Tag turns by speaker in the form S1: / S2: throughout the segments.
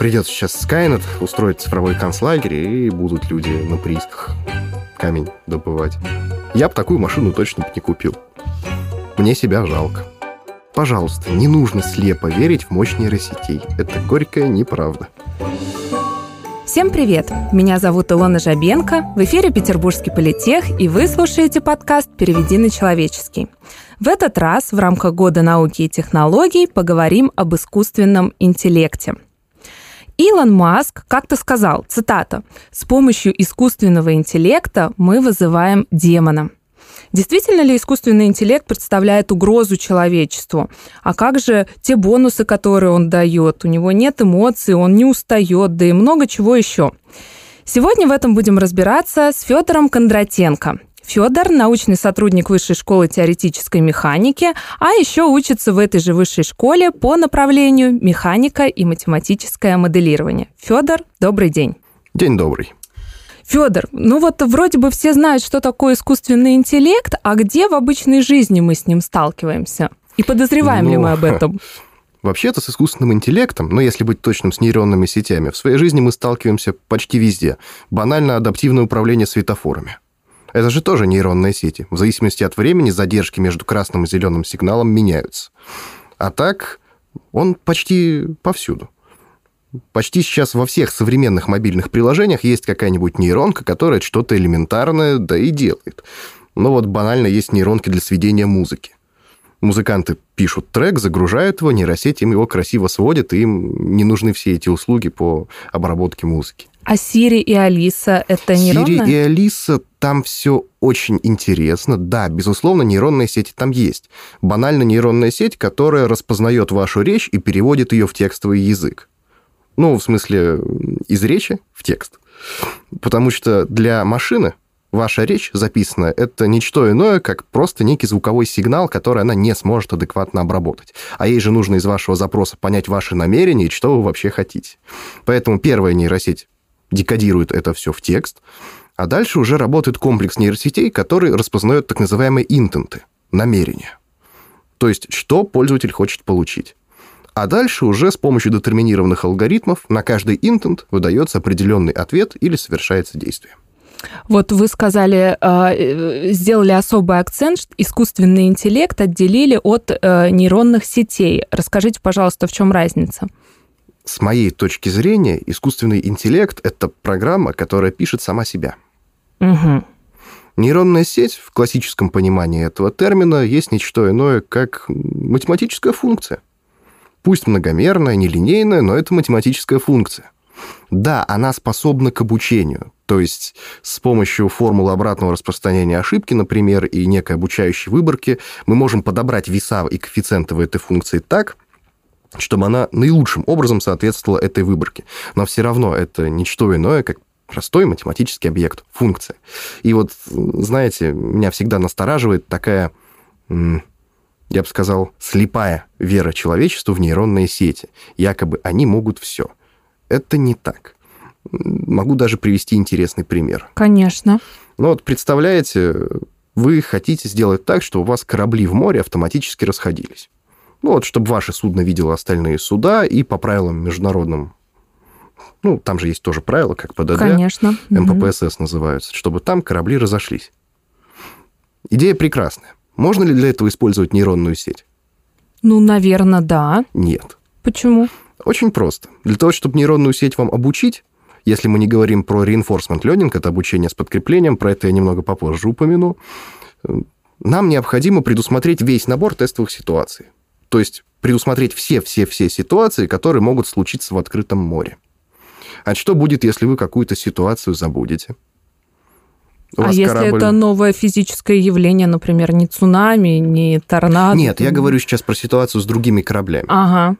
S1: придет сейчас Скайнет, устроить цифровой концлагерь, и будут люди на приисках камень добывать. Я бы такую машину точно бы не купил. Мне себя жалко. Пожалуйста, не нужно слепо верить в мощь нейросетей. Это горькая неправда.
S2: Всем привет! Меня зовут Илона Жабенко, в эфире Петербургский политех, и вы слушаете подкаст «Переведи на человеческий». В этот раз в рамках Года науки и технологий поговорим об искусственном интеллекте. Илон Маск как-то сказал, цитата, «С помощью искусственного интеллекта мы вызываем демона». Действительно ли искусственный интеллект представляет угрозу человечеству? А как же те бонусы, которые он дает? У него нет эмоций, он не устает, да и много чего еще. Сегодня в этом будем разбираться с Федором Кондратенко. Федор – научный сотрудник Высшей школы теоретической механики, а еще учится в этой же высшей школе по направлению механика и математическое моделирование. Федор, добрый день.
S1: День добрый.
S2: Федор, ну вот вроде бы все знают, что такое искусственный интеллект, а где в обычной жизни мы с ним сталкиваемся? И подозреваем ну, ли мы об этом?
S1: Вообще-то с искусственным интеллектом, ну если быть точным, с нейронными сетями, в своей жизни мы сталкиваемся почти везде. Банально адаптивное управление светофорами. Это же тоже нейронные сети. В зависимости от времени задержки между красным и зеленым сигналом меняются. А так он почти повсюду. Почти сейчас во всех современных мобильных приложениях есть какая-нибудь нейронка, которая что-то элементарное, да и делает. Но вот банально есть нейронки для сведения музыки. Музыканты пишут трек, загружают его, нейросеть им его красиво сводит, и им не нужны все эти услуги по обработке музыки.
S2: А Сири и Алиса — это нейронные?
S1: Сири и Алиса, там все очень интересно. Да, безусловно, нейронные сети там есть. Банально нейронная сеть, которая распознает вашу речь и переводит ее в текстовый язык. Ну, в смысле, из речи в текст. Потому что для машины ваша речь записанная – это ничто иное, как просто некий звуковой сигнал, который она не сможет адекватно обработать. А ей же нужно из вашего запроса понять ваши намерения и что вы вообще хотите. Поэтому первая нейросеть декодирует это все в текст, а дальше уже работает комплекс нейросетей, который распознает так называемые интенты, намерения. То есть, что пользователь хочет получить. А дальше уже с помощью детерминированных алгоритмов на каждый интент выдается определенный ответ или совершается действие.
S2: Вот вы сказали, а, э, сделали особый акцент, искусственный интеллект отделили от э, нейронных сетей. Расскажите, пожалуйста, в чем разница?
S1: С моей точки зрения, искусственный интеллект – это программа, которая пишет сама себя.
S2: Угу.
S1: Нейронная сеть в классическом понимании этого термина есть ничто иное, как математическая функция – Пусть многомерная, нелинейная, но это математическая функция. Да, она способна к обучению, то есть с помощью формулы обратного распространения ошибки, например, и некой обучающей выборки, мы можем подобрать веса и коэффициенты в этой функции так, чтобы она наилучшим образом соответствовала этой выборке. Но все равно это ничто иное, как простой математический объект, функция. И вот, знаете, меня всегда настораживает такая я бы сказал, слепая вера человечеству в нейронные сети. Якобы они могут все. Это не так. Могу даже привести интересный пример.
S2: Конечно.
S1: Ну вот представляете, вы хотите сделать так, чтобы у вас корабли в море автоматически расходились. Ну вот, чтобы ваше судно видело остальные суда и по правилам международным ну, там же есть тоже правила, как ПДД.
S2: Конечно.
S1: МППСС угу. называются, чтобы там корабли разошлись. Идея прекрасная. Можно ли для этого использовать нейронную сеть?
S2: Ну, наверное, да.
S1: Нет.
S2: Почему?
S1: Очень просто. Для того, чтобы нейронную сеть вам обучить, если мы не говорим про reinforcement learning, это обучение с подкреплением, про это я немного попозже упомяну, нам необходимо предусмотреть весь набор тестовых ситуаций. То есть предусмотреть все-все-все ситуации, которые могут случиться в открытом море. А что будет, если вы какую-то ситуацию забудете?
S2: а если корабль... это новое физическое явление, например, не цунами, не торнадо?
S1: Нет, я говорю сейчас про ситуацию с другими кораблями.
S2: Ага.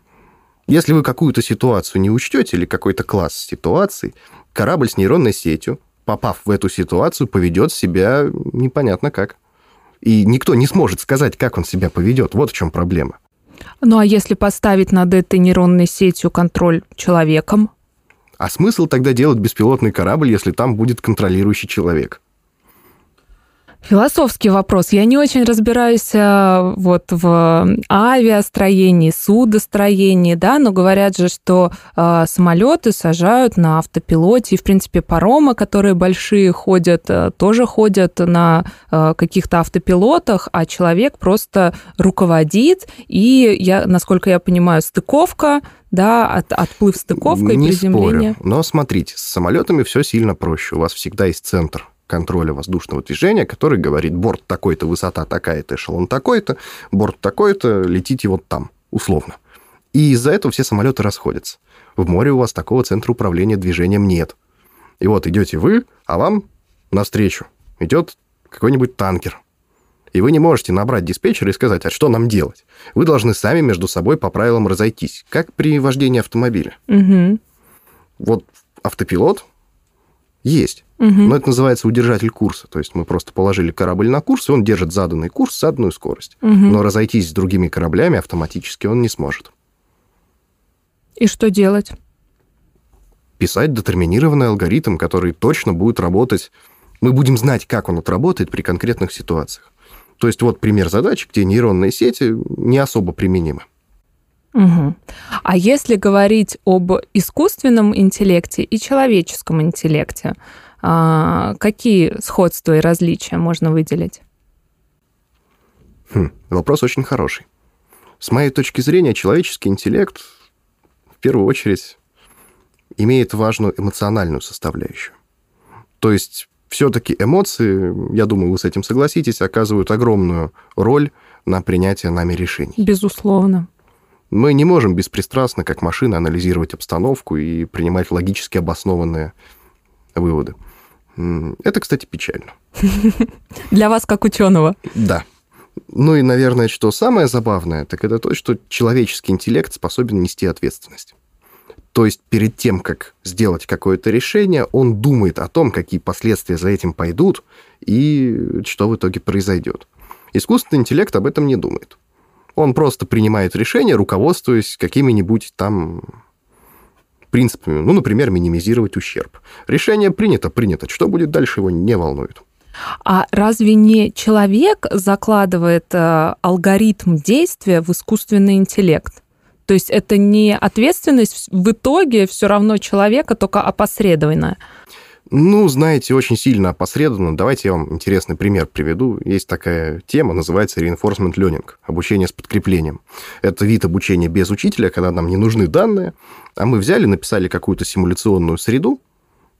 S1: Если вы какую-то ситуацию не учтете или какой-то класс ситуаций, корабль с нейронной сетью, попав в эту ситуацию, поведет себя непонятно как. И никто не сможет сказать, как он себя поведет. Вот в чем проблема.
S2: Ну а если поставить над этой нейронной сетью контроль человеком?
S1: А смысл тогда делать беспилотный корабль, если там будет контролирующий человек?
S2: Философский вопрос. Я не очень разбираюсь э, вот в авиастроении, судостроении, да, но говорят же, что э, самолеты сажают на автопилоте, и, в принципе, паромы, которые большие ходят, э, тоже ходят на э, каких-то автопилотах, а человек просто руководит, и, я, насколько я понимаю, стыковка, да, от, отплыв стыковка
S1: не
S2: и приземление.
S1: Спорю. Но смотрите, с самолетами все сильно проще. У вас всегда есть центр контроля воздушного движения, который говорит, борт такой-то, высота такая-то, эшелон такой-то, борт такой-то, летите вот там, условно. И из-за этого все самолеты расходятся. В море у вас такого центра управления движением нет. И вот идете вы, а вам навстречу идет какой-нибудь танкер. И вы не можете набрать диспетчера и сказать, а что нам делать? Вы должны сами между собой по правилам разойтись, как при вождении автомобиля.
S2: Угу.
S1: Вот автопилот есть.
S2: Угу.
S1: Но это называется удержатель курса. То есть мы просто положили корабль на курс, и он держит заданный курс, заданную скорость.
S2: Угу.
S1: Но разойтись с другими кораблями автоматически он не сможет.
S2: И что делать?
S1: Писать детерминированный алгоритм, который точно будет работать. Мы будем знать, как он отработает при конкретных ситуациях. То есть вот пример задачи, где нейронные сети не особо применимы.
S2: Угу. А если говорить об искусственном интеллекте и человеческом интеллекте, какие сходства и различия можно выделить?
S1: Хм, вопрос очень хороший. С моей точки зрения, человеческий интеллект в первую очередь имеет важную эмоциональную составляющую. То есть все-таки эмоции, я думаю, вы с этим согласитесь, оказывают огромную роль на принятие нами решений.
S2: Безусловно.
S1: Мы не можем беспристрастно, как машина, анализировать обстановку и принимать логически обоснованные выводы. Это, кстати, печально.
S2: Для вас как ученого.
S1: Да. Ну и, наверное, что самое забавное, так это то, что человеческий интеллект способен нести ответственность. То есть перед тем, как сделать какое-то решение, он думает о том, какие последствия за этим пойдут и что в итоге произойдет. Искусственный интеллект об этом не думает. Он просто принимает решение, руководствуясь какими-нибудь там принципами. Ну, например, минимизировать ущерб. Решение принято, принято. Что будет дальше, его не волнует.
S2: А разве не человек закладывает э, алгоритм действия в искусственный интеллект? То есть это не ответственность в итоге все равно человека, только опосредованная.
S1: Ну, знаете, очень сильно опосредованно. Давайте я вам интересный пример приведу. Есть такая тема, называется reinforcement learning, обучение с подкреплением. Это вид обучения без учителя, когда нам не нужны данные, а мы взяли, написали какую-то симуляционную среду,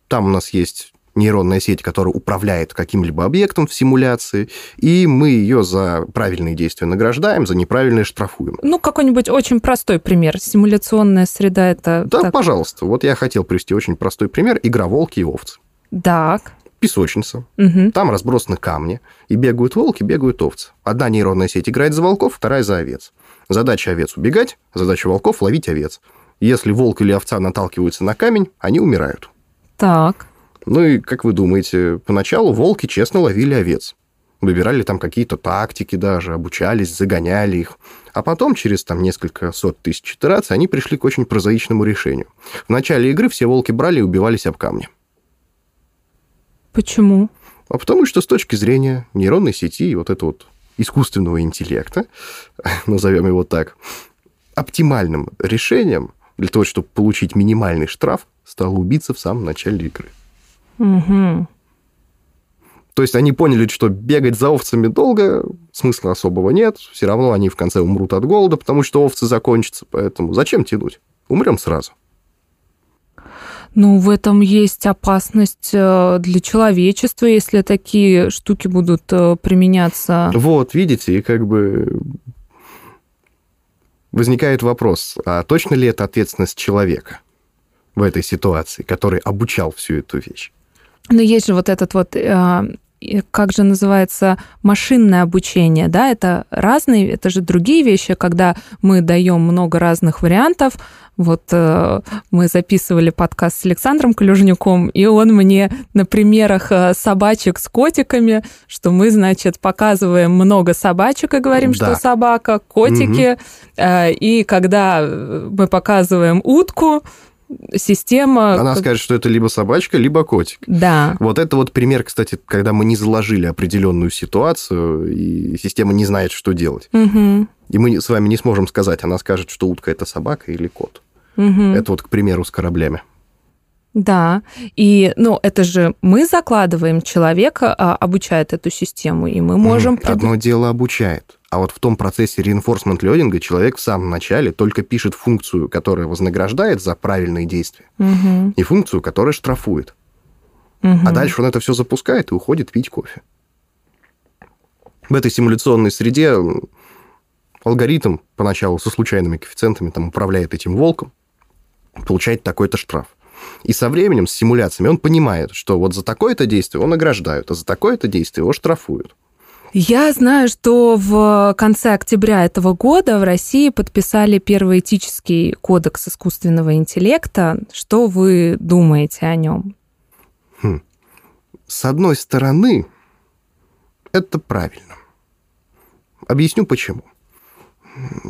S1: там у нас есть нейронная сеть, которая управляет каким-либо объектом в симуляции, и мы ее за правильные действия награждаем, за неправильные штрафуем.
S2: Ну, какой-нибудь очень простой пример. Симуляционная среда это...
S1: Да, так... пожалуйста. Вот я хотел привести очень простой пример. Игра волки и овцы.
S2: Так.
S1: Песочница.
S2: Угу.
S1: Там разбросаны камни. И бегают волки, бегают овцы. Одна нейронная сеть играет за волков, вторая за овец. Задача овец убегать, задача волков ловить овец. Если волк или овца наталкиваются на камень, они умирают.
S2: Так.
S1: Ну и, как вы думаете, поначалу волки честно ловили овец. Выбирали там какие-то тактики даже, обучались, загоняли их. А потом, через там несколько сот тысяч итераций, они пришли к очень прозаичному решению. В начале игры все волки брали и убивались об камни.
S2: Почему?
S1: А потому что с точки зрения нейронной сети и вот этого вот искусственного интеллекта, назовем его так, оптимальным решением для того, чтобы получить минимальный штраф, стало убиться в самом начале игры.
S2: Угу.
S1: То есть они поняли, что бегать за овцами долго, смысла особого нет, все равно они в конце умрут от голода, потому что овцы закончатся, поэтому зачем тянуть? Умрем сразу.
S2: Ну, в этом есть опасность э, для человечества, если такие штуки будут э, применяться.
S1: Вот, видите, и как бы возникает вопрос, а точно ли это ответственность человека в этой ситуации, который обучал всю эту вещь?
S2: Но есть же вот этот вот э, как же называется, машинное обучение, да, это разные, это же другие вещи, когда мы даем много разных вариантов. Вот э, мы записывали подкаст с Александром Клюжнюком, и он мне на примерах э, собачек с котиками, что мы, значит, показываем много собачек и говорим, да. что собака, котики, угу. э, и когда мы показываем утку, система...
S1: Она скажет, что это либо собачка, либо котик.
S2: Да.
S1: Вот это вот пример, кстати, когда мы не заложили определенную ситуацию, и система не знает, что делать.
S2: Угу.
S1: И мы с вами не сможем сказать, она скажет, что утка – это собака или кот.
S2: Угу.
S1: Это вот, к примеру, с кораблями.
S2: Да, и, ну, это же мы закладываем человека, а, обучает эту систему, и мы можем...
S1: Мгм. Одно дело обучает, а вот в том процессе reinforcement learning человек в самом начале только пишет функцию, которая вознаграждает за правильные действия,
S2: Мгм.
S1: и функцию, которая штрафует.
S2: Мгм.
S1: А дальше он это все запускает и уходит пить кофе. В этой симуляционной среде алгоритм поначалу со случайными коэффициентами там управляет этим волком, получает такой-то штраф. И со временем, с симуляциями, он понимает, что вот за такое-то действие его награждают, а за такое-то действие его штрафуют.
S2: Я знаю, что в конце октября этого года в России подписали первый этический кодекс искусственного интеллекта. Что вы думаете о нем?
S1: С одной стороны, это правильно. Объясню почему.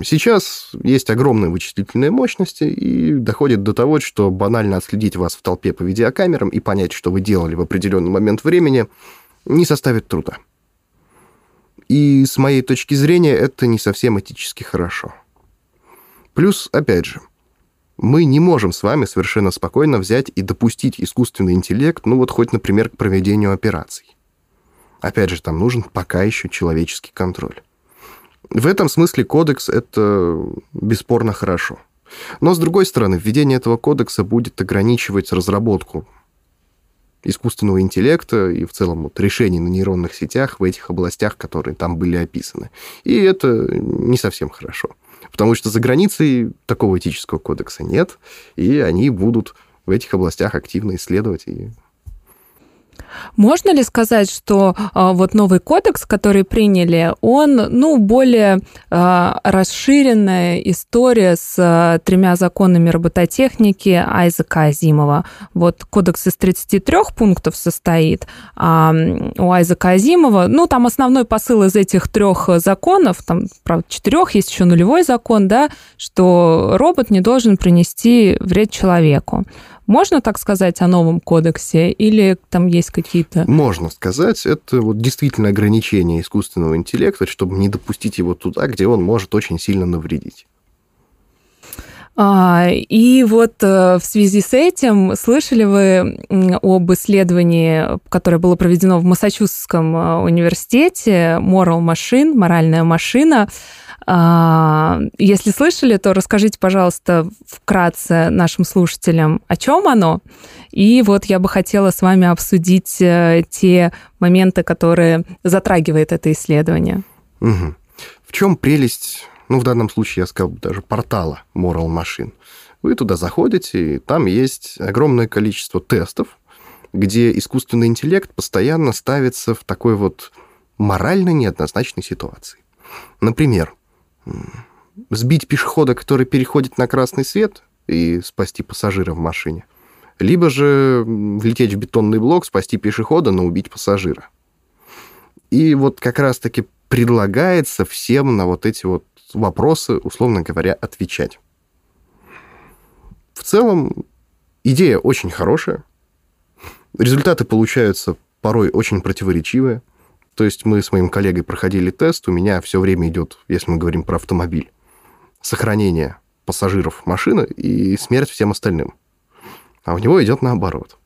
S1: Сейчас есть огромные вычислительные мощности, и доходит до того, что банально отследить вас в толпе по видеокамерам и понять, что вы делали в определенный момент времени, не составит труда. И с моей точки зрения это не совсем этически хорошо. Плюс, опять же, мы не можем с вами совершенно спокойно взять и допустить искусственный интеллект, ну вот хоть, например, к проведению операций. Опять же, там нужен пока еще человеческий контроль. В этом смысле кодекс – это бесспорно хорошо. Но, с другой стороны, введение этого кодекса будет ограничивать разработку искусственного интеллекта и в целом вот решений на нейронных сетях в этих областях, которые там были описаны. И это не совсем хорошо. Потому что за границей такого этического кодекса нет, и они будут в этих областях активно исследовать и
S2: Можно ли сказать, что а, вот новый кодекс, который приняли, он, ну, более а, расширенная история с а, тремя законами робототехники Айзека Азимова? Вот кодекс из 33 пунктов состоит, а у Айзека Азимова, ну, там основной посыл из этих трех законов, там, правда, четырех, есть еще нулевой закон, да, что робот не должен принести вред человеку. Можно так сказать о новом кодексе или там есть какие-то...
S1: Можно сказать, это вот действительно ограничение искусственного интеллекта, чтобы не допустить его туда, где он может очень сильно навредить.
S2: А, И вот э, в связи с этим слышали вы об исследовании, которое было проведено в Массачусетском э, университете Moral Machine, моральная машина. А, Если слышали, то расскажите, пожалуйста, вкратце нашим слушателям, о чем оно. И вот я бы хотела с вами обсудить э, те моменты, которые затрагивает это исследование.
S1: Мгм. В чем прелесть, ну, в данном случае я сказал даже портала Moral Machine? Вы туда заходите, и там есть огромное количество тестов, где искусственный интеллект постоянно ставится в такой вот морально неоднозначной ситуации. Например, сбить пешехода, который переходит на красный свет, и спасти пассажира в машине. Либо же влететь в бетонный блок, спасти пешехода, но убить пассажира. И вот как раз-таки предлагается всем на вот эти вот вопросы, условно говоря, отвечать. В целом, идея очень хорошая. Результаты получаются порой очень противоречивые. То есть мы с моим коллегой проходили тест, у меня все время идет, если мы говорим про автомобиль, сохранение пассажиров машины и смерть всем остальным. А у него идет наоборот.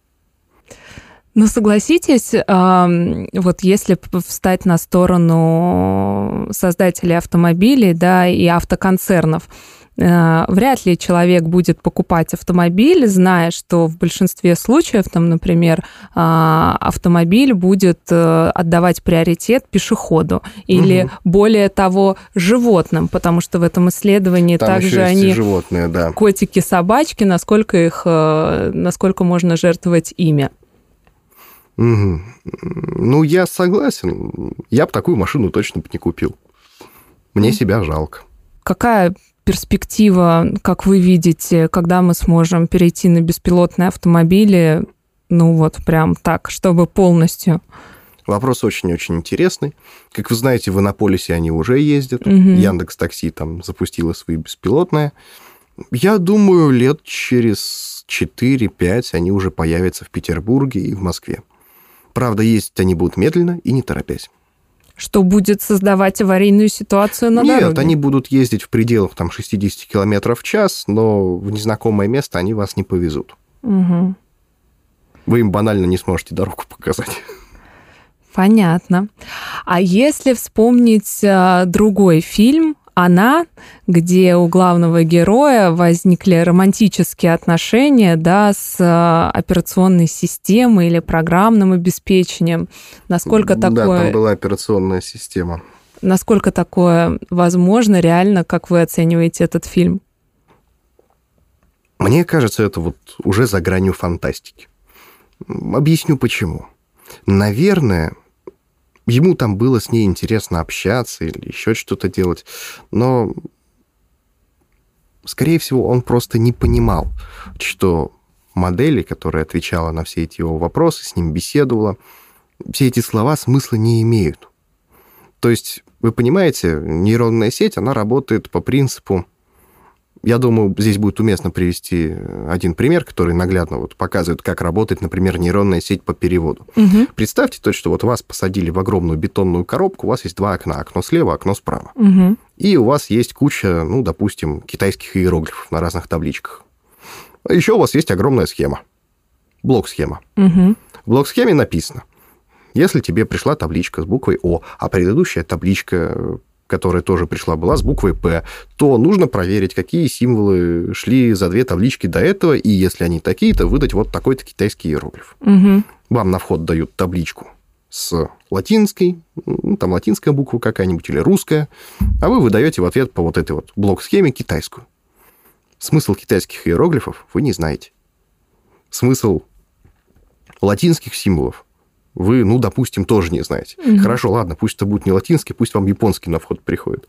S2: Ну, согласитесь, вот если встать на сторону создателей автомобилей, да, и автоконцернов, вряд ли человек будет покупать автомобиль, зная, что в большинстве случаев, там, например, а, автомобиль будет э, отдавать приоритет пешеходу или,
S1: Мгм.
S2: более того, животным, потому что в этом исследовании
S1: Там
S2: также они
S1: животные, да.
S2: котики, собачки, насколько их, э, насколько можно жертвовать ими.
S1: Мгм. Ну, я согласен. Я бы такую машину точно бы не купил. Мне себя жалко.
S2: Какая перспектива, как вы видите, когда мы сможем перейти на беспилотные автомобили, ну вот прям так, чтобы полностью?
S1: Вопрос очень-очень интересный. Как вы знаете, в Иннополисе они уже ездят.
S2: Мгм.
S1: Яндекс Такси там запустила свои беспилотные. Я думаю, лет через 4-5 они уже появятся в Петербурге и в Москве. Правда, есть они будут медленно и не торопясь.
S2: Что будет создавать аварийную ситуацию на
S1: Нет,
S2: дороге?
S1: они будут ездить в пределах там, 60 км в час, но в незнакомое место они вас не повезут.
S2: Мгм.
S1: Вы им банально не сможете дорогу показать.
S2: Понятно. А если вспомнить а, другой фильм «Она», где у главного героя возникли романтические отношения да, с а, операционной системой или программным обеспечением, насколько
S1: Да,
S2: такое,
S1: там была операционная система.
S2: насколько такое возможно реально, как вы оцениваете этот фильм?
S1: Мне кажется, это вот уже за гранью фантастики. Объясню почему. Наверное, ему там было с ней интересно общаться или еще что-то делать, но, скорее всего, он просто не понимал, что модели, которая отвечала на все эти его вопросы, с ним беседовала, все эти слова смысла не имеют. То есть, вы понимаете, нейронная сеть, она работает по принципу я думаю, здесь будет уместно привести один пример, который наглядно вот показывает, как работает, например, нейронная сеть по переводу.
S2: Мгм.
S1: Представьте то, что вот вас посадили в огромную бетонную коробку, у вас есть два окна, окно слева, окно справа.
S2: Мгм.
S1: И у вас есть куча, ну, допустим, китайских иероглифов на разных табличках. А еще у вас есть огромная схема, блок-схема.
S2: Мгм.
S1: В блок-схеме написано, если тебе пришла табличка с буквой О, а предыдущая табличка, которая тоже пришла, была с буквой П, то нужно проверить, какие символы шли за две таблички до этого, и если они такие, то выдать вот такой-то китайский иероглиф.
S2: Мгм.
S1: Вам на вход дают табличку с латинской, ну, там латинская буква какая-нибудь или русская, а вы выдаете в ответ по вот этой вот блок-схеме китайскую. Смысл китайских иероглифов вы не знаете. Смысл латинских символов вы, ну, допустим, тоже не знаете.
S2: Мгм.
S1: Хорошо, ладно, пусть это будет не латинский, пусть вам японский на вход приходит.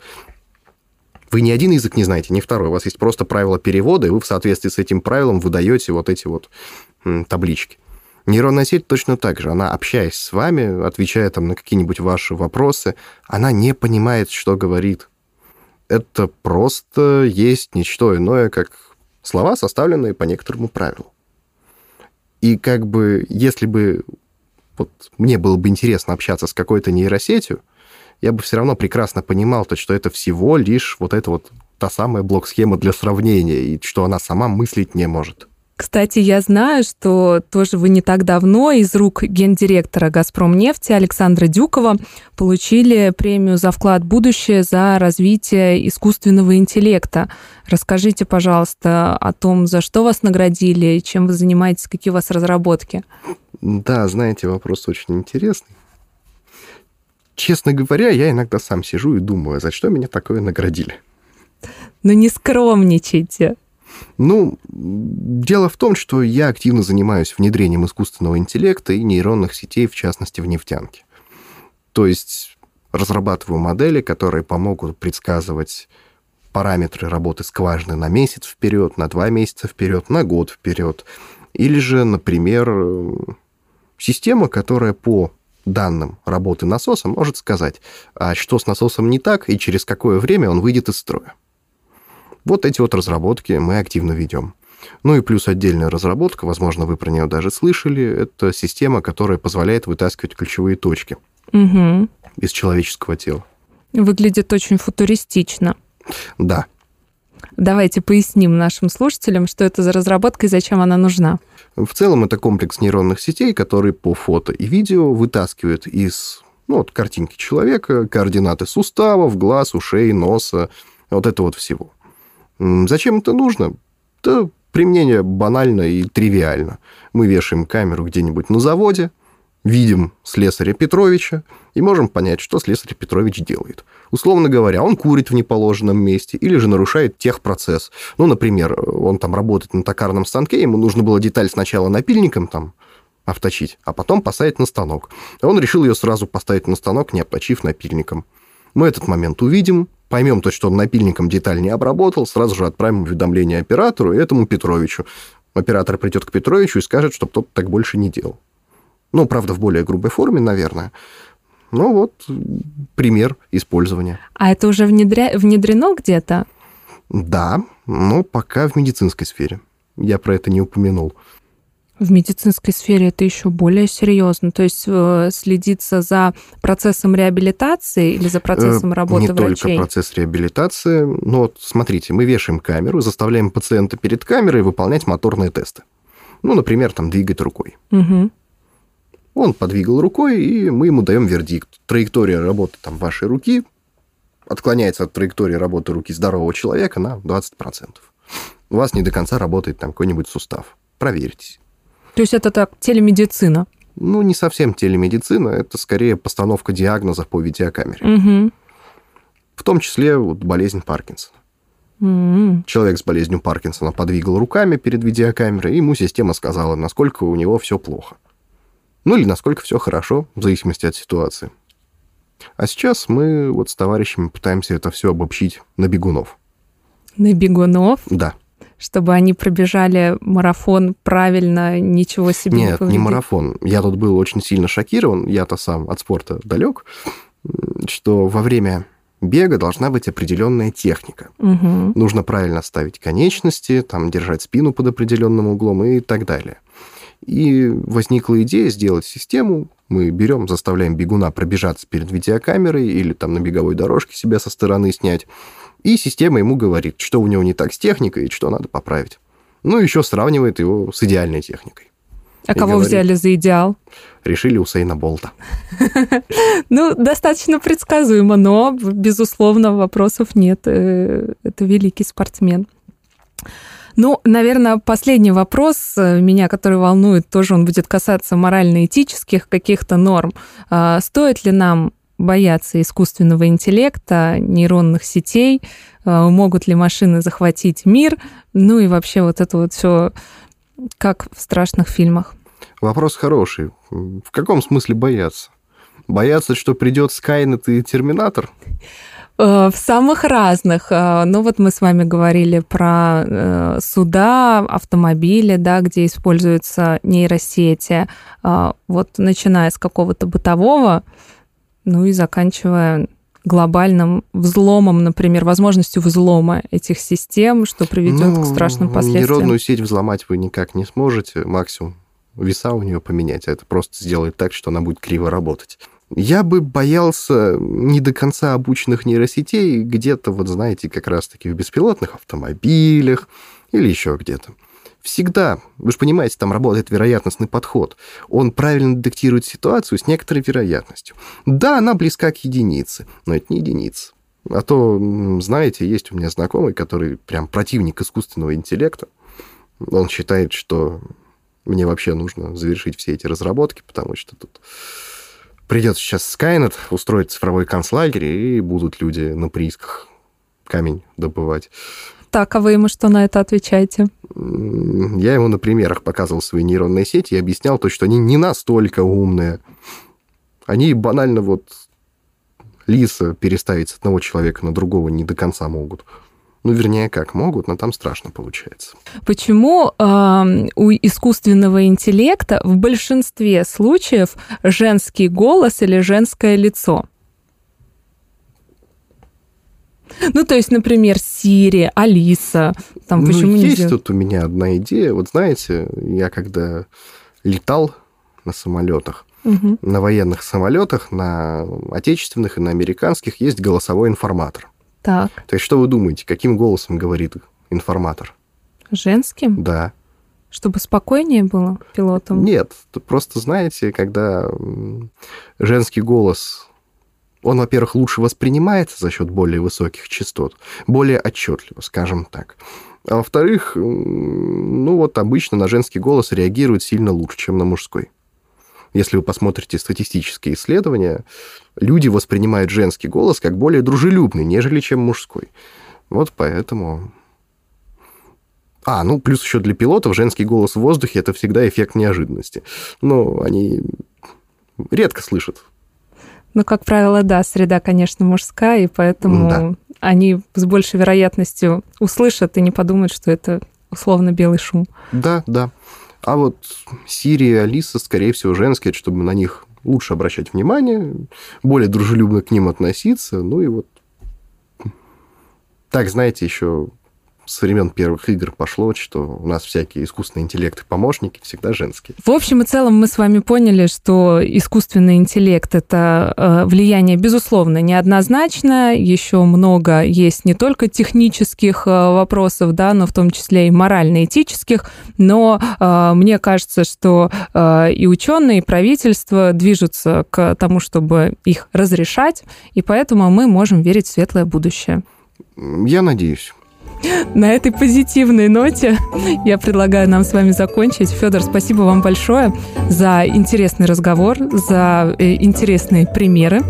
S1: Вы ни один язык не знаете, ни второй. У вас есть просто правила перевода, и вы в соответствии с этим правилом выдаете вот эти вот таблички. Нейронная сеть точно так же. Она, общаясь с вами, отвечая там на какие-нибудь ваши вопросы, она не понимает, что говорит. Это просто есть ничто иное, как слова, составленные по некоторому правилу. И как бы, если бы вот мне было бы интересно общаться с какой-то нейросетью, я бы все равно прекрасно понимал, то, что это всего лишь вот эта вот та самая блок-схема для сравнения, и что она сама мыслить не может.
S2: Кстати, я знаю, что тоже вы не так давно из рук гендиректора «Газпромнефти» Александра Дюкова получили премию за вклад в будущее за развитие искусственного интеллекта. Расскажите, пожалуйста, о том, за что вас наградили, чем вы занимаетесь, какие у вас разработки.
S1: Да, знаете, вопрос очень интересный. Честно говоря, я иногда сам сижу и думаю, за что меня такое наградили.
S2: Но не скромничайте.
S1: Ну, дело в том, что я активно занимаюсь внедрением искусственного интеллекта и нейронных сетей, в частности, в нефтянке. То есть разрабатываю модели, которые помогут предсказывать параметры работы скважины на месяц вперед, на два месяца вперед, на год вперед. Или же, например, система, которая по данным работы насоса может сказать, а что с насосом не так и через какое время он выйдет из строя. Вот эти вот разработки мы активно ведем. Ну и плюс отдельная разработка, возможно, вы про нее даже слышали, это система, которая позволяет вытаскивать ключевые точки
S2: Мгм.
S1: из человеческого тела.
S2: Выглядит очень футуристично.
S1: Да,
S2: Давайте поясним нашим слушателям, что это за разработка и зачем она нужна.
S1: в целом это комплекс нейронных сетей, который по фото и видео вытаскивает из ну, вот, картинки человека координаты суставов, глаз, ушей, носа, вот это вот всего. Зачем это нужно? Да применение банально и тривиально. Мы вешаем камеру где-нибудь на заводе, видим слесаря Петровича и можем понять, что слесарь Петрович делает. Условно говоря, он курит в неположенном месте или же нарушает техпроцесс. Ну, например, он там работает на токарном станке, ему нужно было деталь сначала напильником там обточить, а потом поставить на станок. Он решил ее сразу поставить на станок, не обточив напильником. Мы этот момент увидим, поймем то, что он напильником деталь не обработал, сразу же отправим уведомление оператору и этому Петровичу. Оператор придет к Петровичу и скажет, чтобы тот так больше не делал. Ну, правда, в более грубой форме, наверное. Ну, вот пример использования.
S2: А это уже внедря... внедрено где-то?
S1: Да, Но пока в медицинской сфере. Я про это не упомянул.
S2: В медицинской сфере это еще более серьезно. То есть э, следиться за процессом реабилитации или за процессом
S1: Э,
S2: работы
S1: Не
S2: врачей?
S1: только процесс реабилитации. Но вот смотрите, мы вешаем камеру, заставляем пациента перед камерой выполнять моторные тесты. Ну, например, там двигать рукой.
S2: Мгм.
S1: Он подвигал рукой, и мы ему даем вердикт. Траектория работы там, вашей руки отклоняется от траектории работы руки здорового человека на 20%. У вас не до конца работает там какой-нибудь сустав. Проверьтесь.
S2: То есть это так, телемедицина.
S1: Ну, не совсем телемедицина, это скорее постановка диагноза по видеокамере.
S2: Мгм.
S1: В том числе вот, болезнь Паркинсона.
S2: М.
S1: Человек с болезнью Паркинсона подвигал руками перед видеокамерой, и ему система сказала, насколько у него все плохо. Ну или насколько все хорошо, в зависимости от ситуации. А сейчас мы вот с товарищами пытаемся это все обобщить на бегунов.
S2: На бегунов,
S1: Да.
S2: чтобы они пробежали марафон правильно, ничего себе
S1: Нет, не
S2: повредили.
S1: марафон. Я тут был очень сильно шокирован, я-то сам от спорта далек, что во время бега должна быть определенная техника.
S2: Мгм.
S1: Нужно правильно ставить конечности, там, держать спину под определенным углом и так далее. И возникла идея сделать систему. Мы берем, заставляем бегуна пробежаться перед видеокамерой или там на беговой дорожке себя со стороны снять. И система ему говорит, что у него не так с техникой и что надо поправить. Ну, еще сравнивает его с идеальной техникой.
S2: А кого
S1: говорит.
S2: взяли за идеал?
S1: Решили Усейна Болта.
S2: Ну, достаточно предсказуемо, но, безусловно, вопросов нет. Э, Это великий спортсмен. Ну, наверное, последний вопрос э, меня, который волнует, тоже он будет касаться морально-этических каких-то норм. А, Стоит ли нам бояться искусственного интеллекта, нейронных сетей? А, Могут ли машины захватить мир? Ну и вообще вот это вот все как в страшных фильмах.
S1: Вопрос хороший. В каком смысле бояться? Бояться, что придет Скайнет и Терминатор?
S2: Э, В самых разных. Э, Ну вот мы с вами говорили про э, суда, автомобили, да, где используются нейросети. Вот начиная с какого-то бытового, ну и заканчивая глобальным взломом, например, возможностью взлома этих систем, что приведет
S1: Ну,
S2: к страшным последствиям.
S1: Нейронную сеть взломать вы никак не сможете. Максимум веса у нее поменять, а это просто сделает так, что она будет криво работать. Я бы боялся не до конца обученных нейросетей где-то, вот знаете, как раз-таки в беспилотных автомобилях или еще где-то. Всегда, вы же понимаете, там работает вероятностный подход. Он правильно детектирует ситуацию с некоторой вероятностью. Да, она близка к единице, но это не единица. А то, знаете, есть у меня знакомый, который прям противник искусственного интеллекта. Он считает, что мне вообще нужно завершить все эти разработки, потому что тут придет сейчас Скайнет, устроить цифровой концлагерь, и будут люди на приисках камень добывать.
S2: Так, а вы ему что на это отвечаете?
S1: Я ему на примерах показывал свои нейронные сети и объяснял то, что они не настолько умные. Они банально вот лиса переставить с одного человека на другого не до конца могут. Ну, вернее, как могут, но там страшно получается.
S2: Почему э, у искусственного интеллекта в большинстве случаев женский голос или женское лицо? Ну, то есть, например, Сири, Алиса, там
S1: ну,
S2: почему
S1: есть
S2: нельзя?
S1: тут у меня одна идея. Вот знаете, я когда летал на самолетах,
S2: Мгм.
S1: на военных самолетах, на отечественных и на американских есть голосовой информатор.
S2: Так,
S1: То есть что вы думаете, каким голосом говорит информатор?
S2: женским,
S1: Да.
S2: чтобы спокойнее было пилотам.
S1: Нет, просто знаете, когда женский голос, он, во-первых, лучше воспринимается за счет более высоких частот, более отчетливо, скажем так. А во-вторых, ну вот обычно на женский голос реагирует сильно лучше, чем на мужской. Если вы посмотрите статистические исследования, люди воспринимают женский голос как более дружелюбный, нежели чем мужской. Вот поэтому... А, ну, плюс еще для пилотов женский голос в воздухе – это всегда эффект неожиданности. Но они редко слышат.
S2: Ну, как правило, да, среда, конечно, мужская, и поэтому
S1: Да.
S2: они с большей вероятностью услышат и не подумают, что это условно белый шум.
S1: Да, да. А вот Сири и Алиса, скорее всего, женские, чтобы на них лучше обращать внимание, более дружелюбно к ним относиться. Ну и вот так, знаете, еще с времен первых игр пошло, что у нас всякие искусственные интеллекты, помощники всегда женские.
S2: В общем и целом мы с вами поняли, что искусственный интеллект — это э, влияние, безусловно, неоднозначное. Еще много есть не только технических э, вопросов, да, но в том числе и морально-этических. Но э, мне кажется, что и ученые, и правительство движутся к тому, чтобы их разрешать, и поэтому мы можем верить в светлое будущее.
S1: Я надеюсь.
S2: На этой позитивной ноте я предлагаю нам с вами закончить. Федор, спасибо вам большое за интересный разговор, за э, интересные примеры.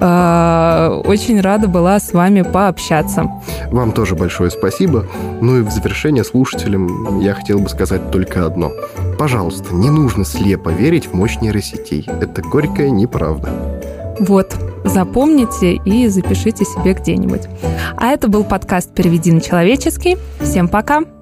S2: А, очень рада была с вами пообщаться.
S1: Вам тоже большое спасибо. Ну и в завершение слушателям я хотел бы сказать только одно. Пожалуйста, не нужно слепо верить в мощь нейросетей. Это горькая неправда.
S2: Вот, запомните и запишите себе где-нибудь. А это был подкаст «Переведи на человеческий». Всем пока!